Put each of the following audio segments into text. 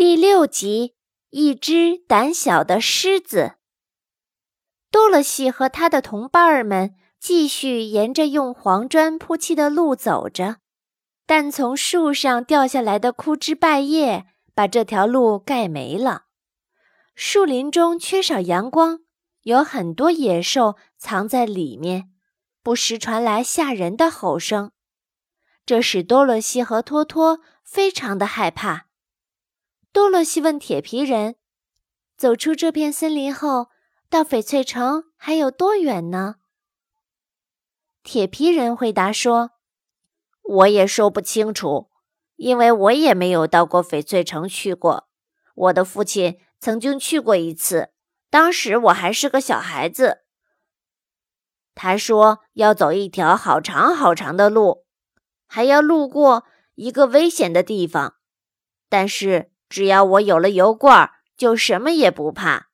第六集，一只胆小的狮子。多萝西和他的同伴儿们继续沿着用黄砖铺砌的路走着，但从树上掉下来的枯枝败叶把这条路盖没了。树林中缺少阳光，有很多野兽藏在里面，不时传来吓人的吼声，这使多萝西和托托非常的害怕。多萝西问铁皮人：“走出这片森林后，到翡翠城还有多远呢？”铁皮人回答说：“我也说不清楚，因为我也没有到过翡翠城去过。我的父亲曾经去过一次，当时我还是个小孩子。他说要走一条好长好长的路，还要路过一个危险的地方，但是……”只要我有了油罐，就什么也不怕。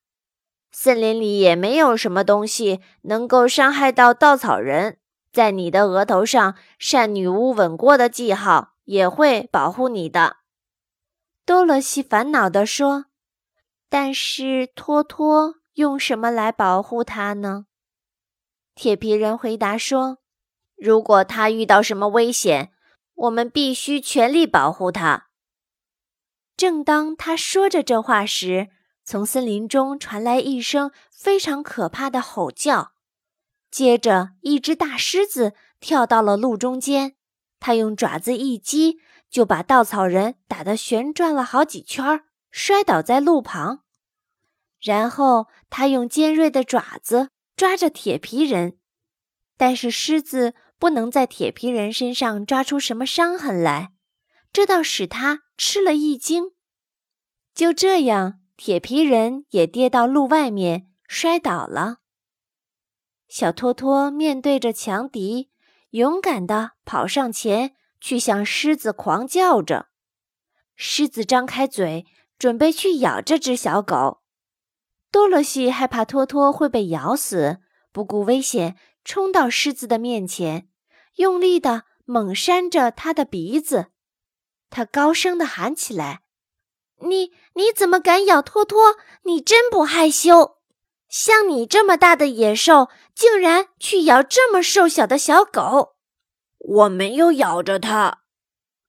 森林里也没有什么东西能够伤害到稻草人。在你的额头上，善女巫吻过的记号也会保护你的。多萝西烦恼地说：“但是托托用什么来保护他呢？”铁皮人回答说：“如果他遇到什么危险，我们必须全力保护他。”正当他说着这话时，从森林中传来一声非常可怕的吼叫。接着，一只大狮子跳到了路中间，它用爪子一击，就把稻草人打得旋转了好几圈，摔倒在路旁。然后，它用尖锐的爪子抓着铁皮人，但是狮子不能在铁皮人身上抓出什么伤痕来。这倒使他吃了一惊。就这样，铁皮人也跌到路外面，摔倒了。小托托面对着强敌，勇敢地跑上前去，向狮子狂叫着。狮子张开嘴，准备去咬这只小狗。多萝西害怕托托会被咬死，不顾危险，冲到狮子的面前，用力地猛扇着它的鼻子。他高声地喊起来：“你你怎么敢咬托托？你真不害羞！像你这么大的野兽，竟然去咬这么瘦小的小狗！”我没有咬着它。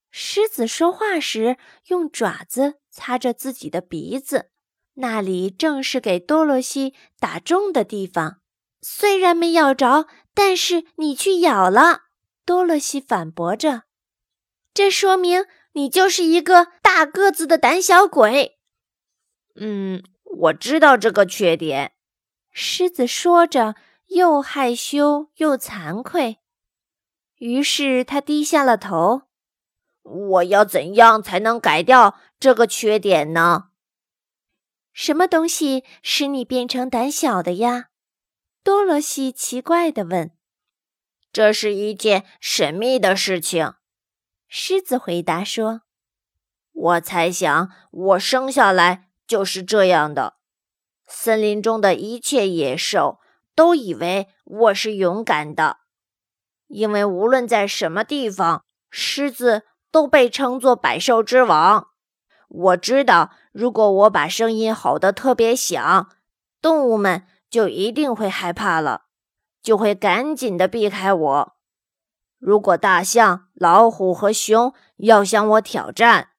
狮子说话时用爪子擦着自己的鼻子，那里正是给多萝西打中的地方。虽然没咬着，但是你去咬了。多萝西反驳着：“这说明……”你就是一个大个子的胆小鬼。嗯，我知道这个缺点。狮子说着，又害羞又惭愧。于是他低下了头。我要怎样才能改掉这个缺点呢？什么东西使你变成胆小的呀？多萝西奇怪地问。这是一件神秘的事情。狮子回答说：“我猜想，我生下来就是这样的。森林中的一切野兽都以为我是勇敢的，因为无论在什么地方，狮子都被称作百兽之王。我知道，如果我把声音吼得特别响，动物们就一定会害怕了，就会赶紧的避开我。”如果大象、老虎和熊要向我挑战，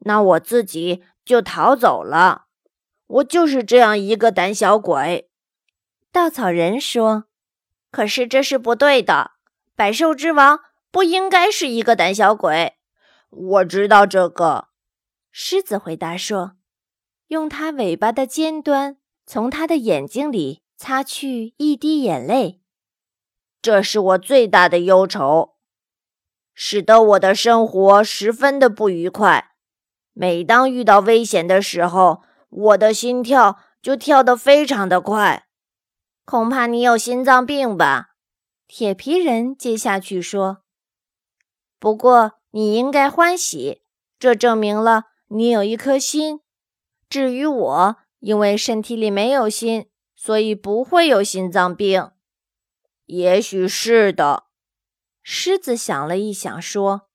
那我自己就逃走了。我就是这样一个胆小鬼。稻草人说：“可是这是不对的，百兽之王不应该是一个胆小鬼。”我知道这个。狮子回答说：“用它尾巴的尖端从他的眼睛里擦去一滴眼泪。”这是我最大的忧愁，使得我的生活十分的不愉快。每当遇到危险的时候，我的心跳就跳得非常的快。恐怕你有心脏病吧？铁皮人接下去说。不过你应该欢喜，这证明了你有一颗心。至于我，因为身体里没有心，所以不会有心脏病。也许是的，狮子想了一想，说：“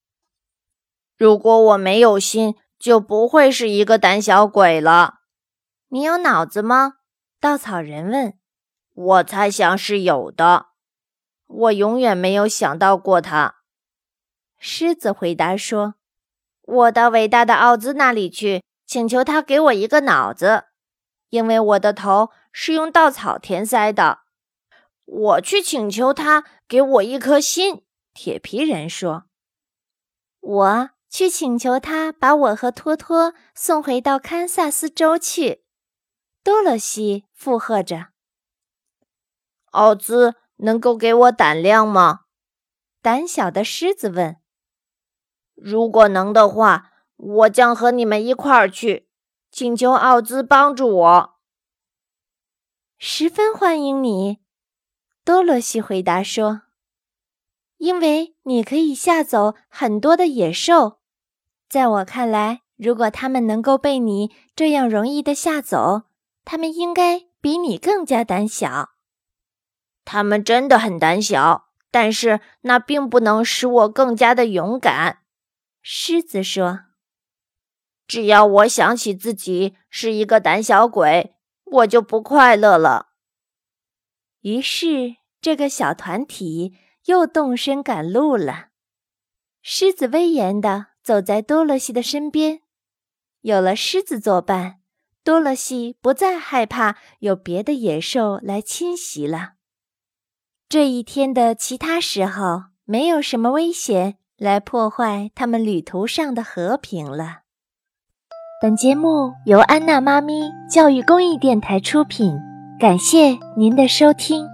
如果我没有心，就不会是一个胆小鬼了。你有脑子吗？稻草人问。我猜想是有的。我永远没有想到过他。狮子回答说：“我到伟大的奥兹那里去，请求他给我一个脑子，因为我的头是用稻草填塞的。我去请求他给我一颗心。”铁皮人说：“我去请求他把我和托托送回到堪萨斯州去。”多萝西附和着。奥兹能够给我胆量吗？胆小的狮子问。如果能的话，我将和你们一块儿去，请求奥兹帮助我。十分欢迎你，多萝西回答说。因为你可以吓走很多的野兽，在我看来，如果他们能够被你这样容易的吓走，他们应该比你更加胆小。他们真的很胆小，但是那并不能使我更加的勇敢。狮子说：“只要我想起自己是一个胆小鬼，我就不快乐了。”于是，这个小团体。又动身赶路了。狮子威严地走在多萝西的身边。有了狮子作伴，多萝西不再害怕有别的野兽来侵袭了。这一天的其他时候，没有什么危险来破坏他们旅途上的和平了。本节目由安娜妈咪教育公益电台出品，感谢您的收听。